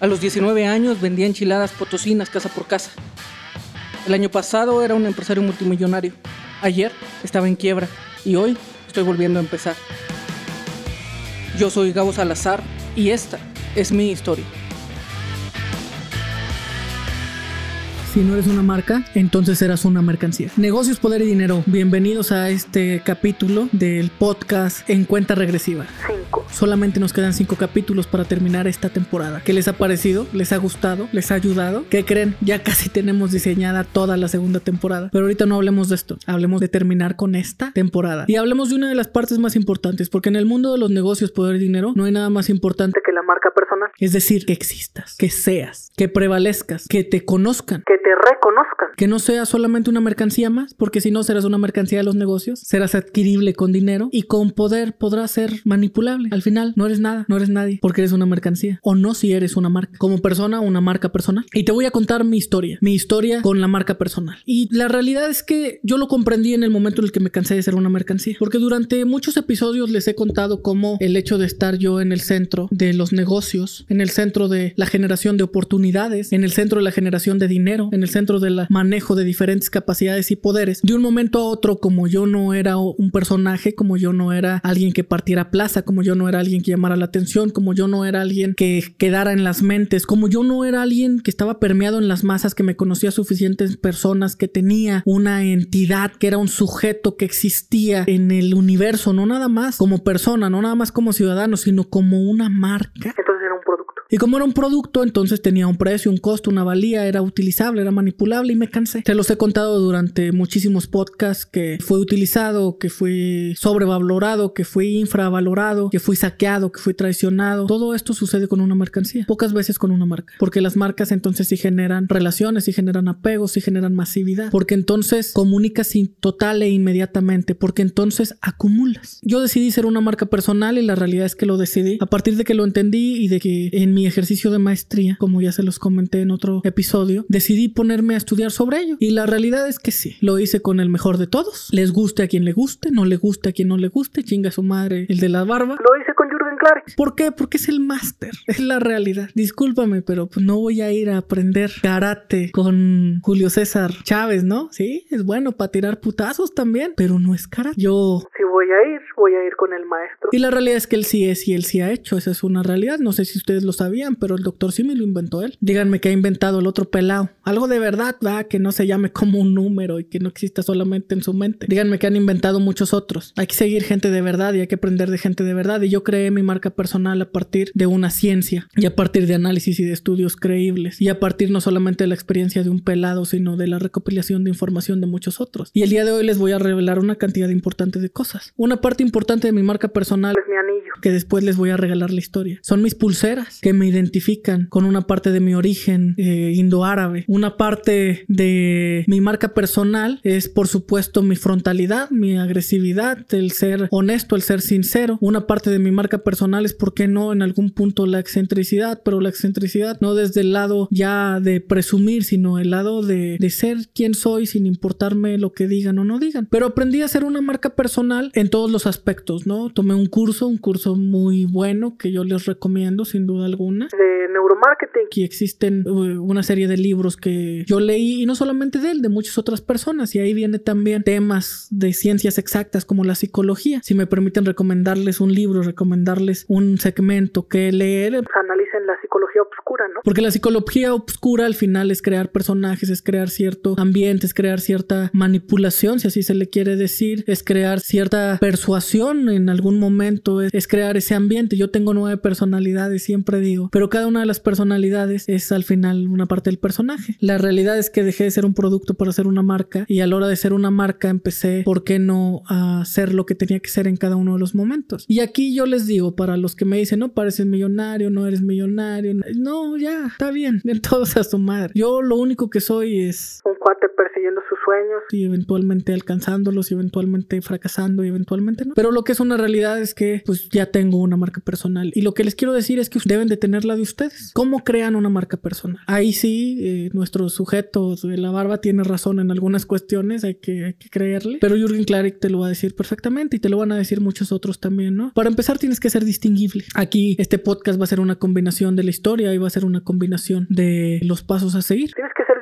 A los 19 años vendía enchiladas potosinas casa por casa. El año pasado era un empresario multimillonario. Ayer estaba en quiebra y hoy estoy volviendo a empezar. Yo soy Gabo Salazar y esta es mi historia. Si no eres una marca, entonces serás una mercancía. Negocios, poder y dinero. Bienvenidos a este capítulo del podcast en cuenta regresiva. Cinco. Solamente nos quedan cinco capítulos para terminar esta temporada. ¿Qué les ha parecido? ¿Les ha gustado? ¿Les ha ayudado? ¿Qué creen? Ya casi tenemos diseñada toda la segunda temporada. Pero ahorita no hablemos de esto. Hablemos de terminar con esta temporada. Y hablemos de una de las partes más importantes, porque en el mundo de los negocios, poder y dinero, no hay nada más importante que la marca personal. Es decir, que existas, que seas, que prevalezcas, que te conozcan, Que te reconozcan. que no seas solamente una mercancía más, porque si no serás una mercancía de los negocios, serás adquirible con dinero y con poder podrás ser manipulable. Al final no eres nada, no eres nadie, porque eres una mercancía. O no si eres una marca. Como persona, una marca personal. Y te voy a contar mi historia, mi historia con la marca personal. Y la realidad es que yo lo comprendí en el momento en el que me cansé de ser una mercancía. Porque durante muchos episodios les he contado cómo el hecho de estar yo en el centro de los negocios, en el centro de la generación de oportunidades, en el centro de la generación de dinero, en el centro del manejo de diferentes capacidades y poderes, de un momento a otro, como yo no era un personaje, como yo no era alguien que partiera plaza, como yo no era alguien que llamara la atención, como yo no era alguien que quedara en las mentes, como yo no era alguien que estaba permeado en las masas, que me conocía suficientes personas, que tenía una entidad, que era un sujeto que existía en el universo, no nada más como persona, no nada más como ciudadano, sino como una marca. Entonces. Y como era un producto, entonces tenía un precio, un costo, una valía, era utilizable, era manipulable y me cansé. Se los he contado durante muchísimos podcasts que fue utilizado, que fue sobrevalorado, que fue infravalorado, que fui saqueado, que fui traicionado. Todo esto sucede con una mercancía, pocas veces con una marca, porque las marcas entonces sí generan relaciones, sí generan apegos, sí generan masividad, porque entonces comunicas total e inmediatamente, porque entonces acumulas. Yo decidí ser una marca personal y la realidad es que lo decidí a partir de que lo entendí y de que en mi ejercicio de maestría, como ya se los comenté en otro episodio, decidí ponerme a estudiar sobre ello. Y la realidad es que sí, lo hice con el mejor de todos. Les guste a quien le guste, no le guste a quien no le guste, chinga su madre el de la barba. Lo hice con Jürgen Clark. ¿Por qué? Porque es el máster, es la realidad. Discúlpame, pero pues no voy a ir a aprender karate con Julio César Chávez, ¿no? Sí, es bueno para tirar putazos también, pero no es karate. Yo Si voy a ir, voy a ir con el maestro. y la realidad es que él sí es y él sí ha hecho. Esa es una realidad. No sé si ustedes lo sabían, pero el doctor Simi lo inventó él. Díganme que ha inventado el otro pelado. Algo de verdad, va, que no se llame como un número y que no exista solamente en su mente. Díganme que han inventado muchos otros. Hay que seguir gente de verdad y hay que aprender de gente de verdad. Y yo creé mi marca personal a partir de una ciencia y a partir de análisis y de estudios creíbles. Y a partir no solamente de la experiencia de un pelado, sino de la recopilación de información de muchos otros. Y el día de hoy les voy a revelar una cantidad importante de cosas. Una parte importante de mi marca personal Es mi anillo. que después les voy a regalar la historia. Son mis pulseras que me identifican con una parte de mi origen eh, indoárabe. Una parte de mi marca personal es, por supuesto, mi frontalidad, mi agresividad, el ser honesto, el ser sincero. Una parte de mi marca personal es, ¿por qué no? En algún punto la excentricidad, pero la excentricidad no desde el lado ya de presumir, sino el lado de, de ser quien soy sin importarme lo que digan o no digan. Pero aprendí a ser una marca personal en todos los aspectos, ¿no? Tomé un curso, un curso muy bueno que yo les recomiendo sin duda alguna. De neuromarketing. Aquí existen uh, una serie de libros que yo leí y no solamente de él, de muchas otras personas. Y ahí viene también temas de ciencias exactas como la psicología. Si me permiten recomendarles un libro, recomendarles un segmento que leer, Pues analicen la psicología oscura, ¿no? porque la psicología obscura al final es crear personajes, es crear cierto ambiente, es crear cierta manipulación, si así se le quiere decir, es crear cierta persuasión en algún momento, es, es crear ese ambiente. Yo tengo nueve personalidades, siempre digo, pero cada una de las personalidades es al final una parte del personaje. La realidad es que dejé de ser un producto para ser una marca y a la hora de ser una marca empecé, ¿por qué no a ser lo que tenía que ser en cada uno de los momentos? Y aquí yo les digo, para los que me dicen, no pareces millonario, no eres millonario, no, ya, está bien, den todos a su madre. Yo lo único que soy es Un cuate persiguiendo sus sueños. y eventualmente alcanzándolos y eventualmente fracasando y eventualmente no. Pero lo que es una realidad es que pues ya tengo una marca personal y lo que les quiero decir es que deben de tenerla de ustedes. ¿Cómo crean una marca personal? Ahí sí, eh, nuestro sujeto de la barba tiene razón en algunas cuestiones, hay que, hay que creerle, pero Jürgen Klarik te lo va a decir perfectamente y te lo van a decir muchos otros también, ¿no? Para empezar tienes que ser distinguible. Aquí este podcast va a ser una combinación de la historia y va a ser una combinación de los pasos a seguir. Tienes que ser.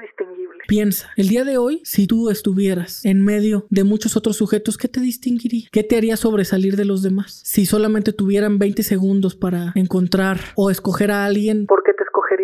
Piensa, el día de hoy, si tú estuvieras en medio de muchos otros sujetos, ¿qué te distinguiría? ¿Qué te haría sobresalir de los demás? Si solamente tuvieran 20 segundos para encontrar o escoger a alguien ¿Por qué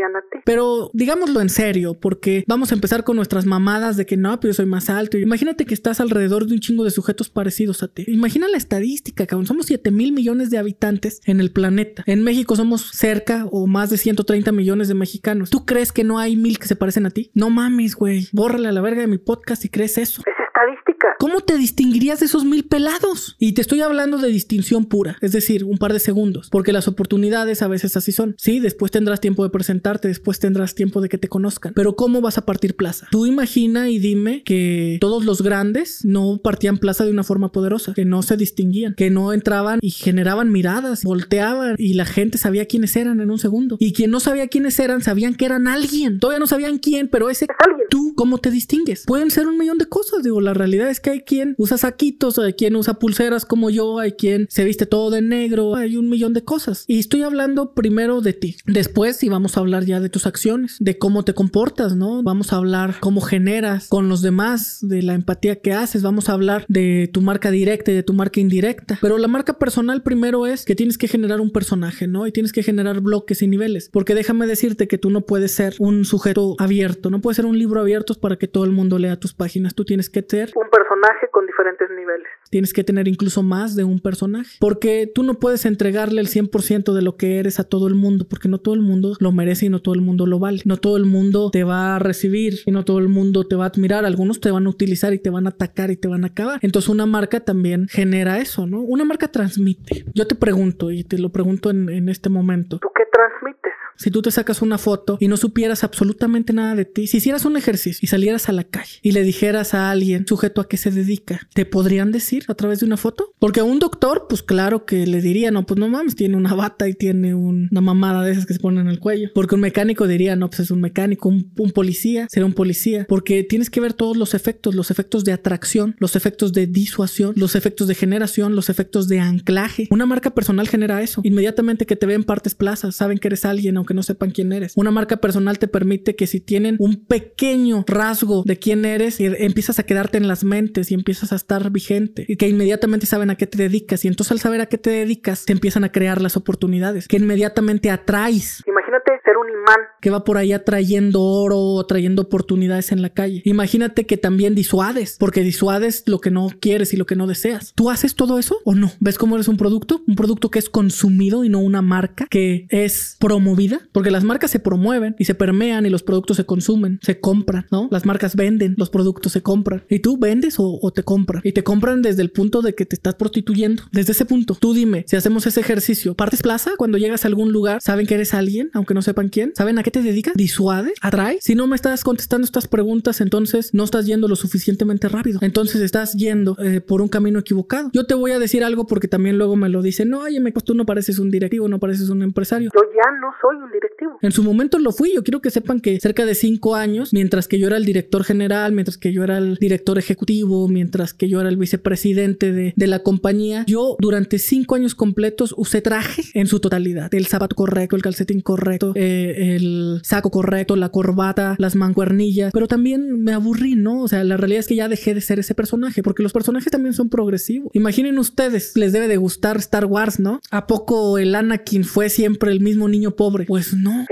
a ti? pero digámoslo en serio, porque vamos a empezar con nuestras mamadas de que no, pero yo soy más alto. Imagínate que estás alrededor de un chingo de sujetos parecidos a ti. Imagina la estadística, cabrón. Somos 7 mil millones de habitantes en el planeta. En México somos cerca o más de 130 millones de mexicanos. ¿Tú crees que no hay mil que se parecen a ti? No mames, güey. Bórrale a la verga de mi podcast si crees eso. Es estadística. ¿Cómo te distinguirías de esos mil pelados? Y te estoy hablando de distinción pura, es decir, un par de segundos, porque las oportunidades a veces así son. Sí, después tendrás tiempo de presentarte, después tendrás tiempo de que te conozcan, pero ¿cómo vas a partir plaza? Tú imagina y dime que todos los grandes no partían plaza de una forma poderosa, que no se distinguían, que no entraban y generaban miradas, volteaban y la gente sabía quiénes eran en un segundo. Y quien no sabía quiénes eran, sabían que eran alguien. Todavía no sabían quién, pero ese Es alguien. ¿Tú cómo te distingues? Pueden ser un millón de cosas. Digo, la realidad es que hay quien usa saquitos, hay quien usa pulseras como yo, hay quien se viste todo de negro, hay un millón de cosas. Y estoy hablando primero de ti. Después, sí, vamos a hablar ya de tus acciones, de cómo te comportas, ¿no? Vamos a hablar cómo generas con los demás, de la empatía que haces. Vamos a hablar de tu marca directa y de tu marca indirecta. Pero la marca personal primero es que tienes que generar un personaje, ¿no? Y tienes que generar bloques y niveles. Porque déjame decirte que tú no puedes ser un sujeto abierto, no puedes ser un libro abierto para que todo el mundo lea tus páginas. Tú tienes que ser Un personaje con diferentes niveles. Tienes que tener incluso más de un personaje. Porque tú no puedes entregarle el 100% de lo que eres a todo el mundo, porque no todo el mundo lo merece y no todo el mundo lo vale. No todo el mundo te va a recibir y no todo el mundo te va a admirar. Algunos te van a utilizar y te van a atacar y te van a acabar. Entonces una marca también genera eso, ¿no? Una marca transmite. Yo te pregunto y te lo pregunto en, en este momento. ¿Tú qué transmites? Si tú te sacas una foto y no supieras absolutamente nada de ti, si hicieras un ejercicio y salieras a la calle y le dijeras a alguien sujeto a qué se dedica, ¿te podrían decir a través de una foto? Porque a un doctor, pues claro que le diría, no, pues no mames, tiene una bata y tiene un- una mamada de esas que se ponen en el cuello. Porque un mecánico diría, no, pues es un mecánico, un, un policía, será un policía. Porque tienes que ver todos los efectos, los efectos de atracción, los efectos de disuasión, los efectos de generación, los efectos de anclaje. Una marca personal genera eso. Inmediatamente que te ven partes plazas, saben que eres alguien aunque no sepan quién eres. Una marca personal te permite que si tienen un pequeño rasgo de quién eres, y empiezas a quedarte en las mentes y empiezas a estar vigente y que inmediatamente saben a qué te dedicas y entonces al saber a qué te dedicas te empiezan a crear las oportunidades que inmediatamente atraes Imagínate ser un imán. que va por ahí atrayendo oro o trayendo oportunidades en la calle. Imagínate que también disuades, porque disuades lo que no quieres y lo que no deseas. ¿Tú haces todo eso o no? ¿Ves cómo eres un producto? Un producto que es consumido y no una marca que es promovida, porque las marcas se promueven y se permean y los productos se consumen, se compran, ¿no? Las marcas venden, los productos se compran. ¿Y tú vendes o, te compran? Y te compran desde el punto de que te estás prostituyendo. Desde ese punto, tú dime, si hacemos ese ejercicio, ¿partes plaza? Cuando llegas a algún lugar, ¿saben que eres alguien, aunque no sepan quién? ¿Saben a qué te dedicas? ¿Disuade? ¿Atrae? Si no me estás contestando estas preguntas, entonces no estás yendo lo suficientemente rápido. Entonces estás yendo eh, por un camino equivocado. Yo te voy a decir algo porque también luego me lo dicen, no, oye, pues tú no pareces un directivo, no pareces un empresario. Yo ya no soy un directivo. En su momento lo fui. Yo quiero que sepan que cerca de cinco años, mientras que yo era el director general, mientras que yo era el director ejecutivo, mientras que yo era el vicepresidente de, de la compañía, yo durante cinco años completos usé traje en su totalidad. El zapato correcto, el calcetín correcto, eh, el saco correcto, la corbata, las mancuernillas. Pero también me aburrí, ¿no? O sea, la realidad es que ya dejé de ser ese personaje, porque los personajes también son progresivos. Imaginen ustedes, les debe de gustar Star Wars, ¿no? ¿A poco el Anakin fue siempre el mismo niño pobre? Pues no.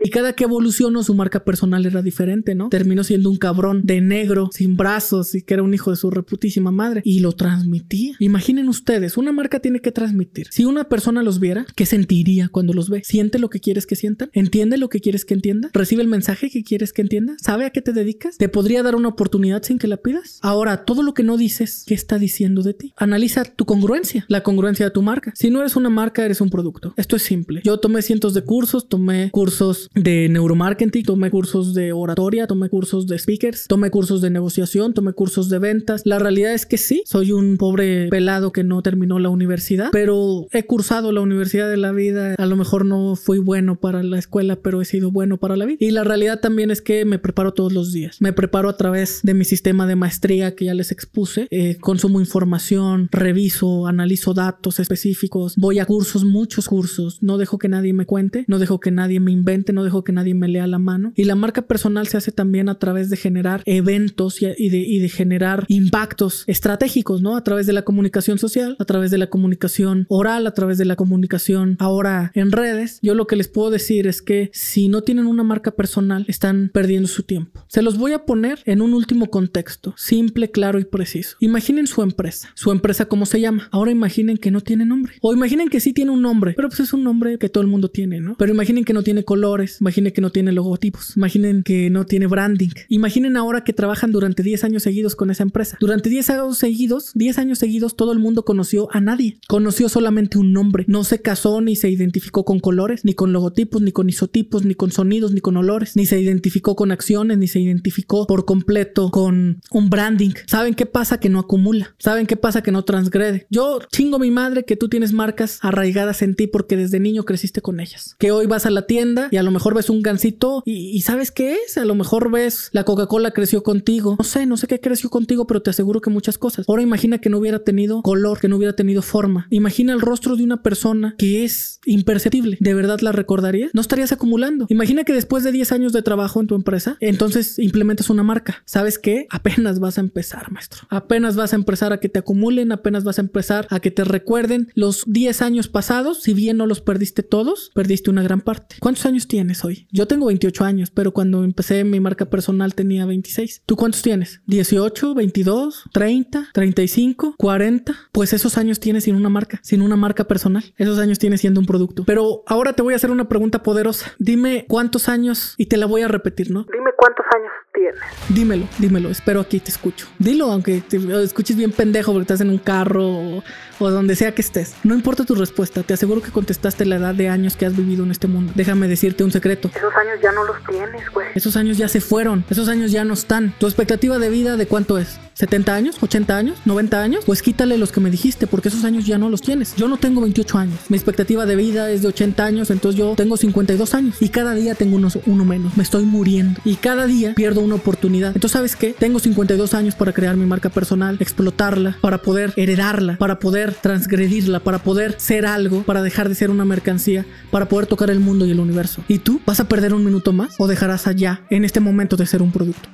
Y cada que evolucionó, su marca personal era diferente, ¿no? Terminó siendo un cabrón de negro, sin brazos, y que era un hijo de su reputísima madre. Y lo transmitía. Imaginen ustedes, una marca tiene que transmitir. Si una persona los viera, ¿qué sentiría cuando los ve? ¿Siente lo que quieres que sientan? ¿Entiende lo que quieres que entienda? ¿Recibe el mensaje que quieres que entienda? ¿Sabe a qué te dedicas? ¿Te podría dar una oportunidad sin que la pidas? Ahora, todo lo que no dices, ¿qué está diciendo de ti? Analiza tu congruencia, la congruencia de tu marca. Si no eres una marca, eres un producto. Esto es simple. Yo tomé cientos de cursos, tomé cursos cursos de neuromarketing, tomé cursos de oratoria, tomé cursos de speakers, tomé cursos de negociación, tomé cursos de ventas. La realidad es que sí, soy un pobre pelado que no terminó la universidad, pero he cursado la universidad de la vida. A lo mejor no fui bueno para la escuela, pero he sido bueno para la vida. Y la realidad también es que me preparo todos los días. Me preparo a través de mi sistema de maestría que ya les expuse. Eh, consumo información, reviso, analizo datos específicos, voy a cursos, muchos cursos. No dejo que nadie me cuente, no dejo que nadie me invente, no dejo que nadie me lea la mano. Y la marca personal se hace también a través de generar eventos y, de, y de generar impactos estratégicos, ¿no? A través de la comunicación social, a través de la comunicación oral, a través de la comunicación ahora en redes. Yo lo que les puedo decir es que si no tienen una marca personal, están perdiendo su tiempo. Se los voy a poner en un último contexto, simple, claro y preciso. Imaginen su empresa. Su empresa, ¿cómo se llama? Ahora imaginen que no tiene nombre. O imaginen que sí tiene un nombre, pero pues es un nombre que todo el mundo tiene, ¿no? Pero imaginen que no tiene colores, imaginen que no tiene logotipos, imaginen que no tiene branding. Imaginen ahora que trabajan durante 10 años seguidos con esa empresa. Durante 10 años seguidos, 10 años seguidos, todo el mundo conoció a nadie. Conoció solamente un nombre. No se casó ni se identificó con colores, ni con logotipos, ni con isotipos, ni con sonidos, ni con olores, ni se identificó con acciones, ni se identificó por completo con un branding. ¿Saben qué pasa? Que no acumula. ¿Saben qué pasa? Que no transgrede. Yo chingo mi madre que tú tienes marcas arraigadas en ti porque desde niño creciste con ellas. Que hoy vas a la tienda y a lo mejor ves un gansito y, ¿sabes qué es? A lo mejor ves la Coca-Cola creció contigo. No sé, no sé qué creció contigo, pero te aseguro que muchas cosas. Ahora imagina que no hubiera tenido color, que no hubiera tenido forma. Imagina el rostro de una persona que es imperceptible. ¿De verdad la recordarías? No estarías acumulando. Imagina que después de 10 años de trabajo en tu empresa, entonces implementas una marca. ¿Sabes qué? Apenas vas a empezar, maestro. Apenas vas a empezar a que te acumulen, apenas vas a empezar a que te recuerden los 10 años pasados. Si bien no los perdiste todos, perdiste una gran parte. ¿Cuántos años tienes hoy? Yo tengo 28 años, pero cuando empecé mi marca personal tenía 26. ¿Tú cuántos tienes? ¿18, 22, 30, 35, 40? Pues esos años tienes sin una marca, sin una marca personal. Esos años tienes siendo un producto. Pero ahora te voy a hacer una pregunta poderosa. Dime cuántos años y te la voy a repetir, ¿no? Dime cuántos años tienes. Dímelo, dímelo. Espero aquí te escucho. Dilo, aunque te escuches bien pendejo porque estás en un carro o, o donde sea que estés. No importa tu respuesta. Te aseguro que contestaste la edad de años que has vivido en este mundo. Déjame decirte un secreto. Esos años ya no los tienes, güey. Esos años ya se fueron. Esos años ya no están. ¿Tu expectativa de vida de cuánto es? ¿70 años? ¿80 años? ¿90 años? Pues quítale los que me dijiste porque esos años ya no los tienes. Yo no tengo 28 años. Mi expectativa de vida es de 80 años, entonces yo tengo 52 años y cada día tengo unos, uno menos. Me estoy muriendo y cada día pierdo una oportunidad. Entonces, ¿sabes qué? Tengo 52 años para crear mi marca personal, explotarla, para poder heredarla, para poder transgredirla, para poder ser algo, para dejar de ser una mercancía, para poder tocar el mundo y el universo. ¿Y tú vas a perder un minuto más o dejarás allá en este momento de ser un producto?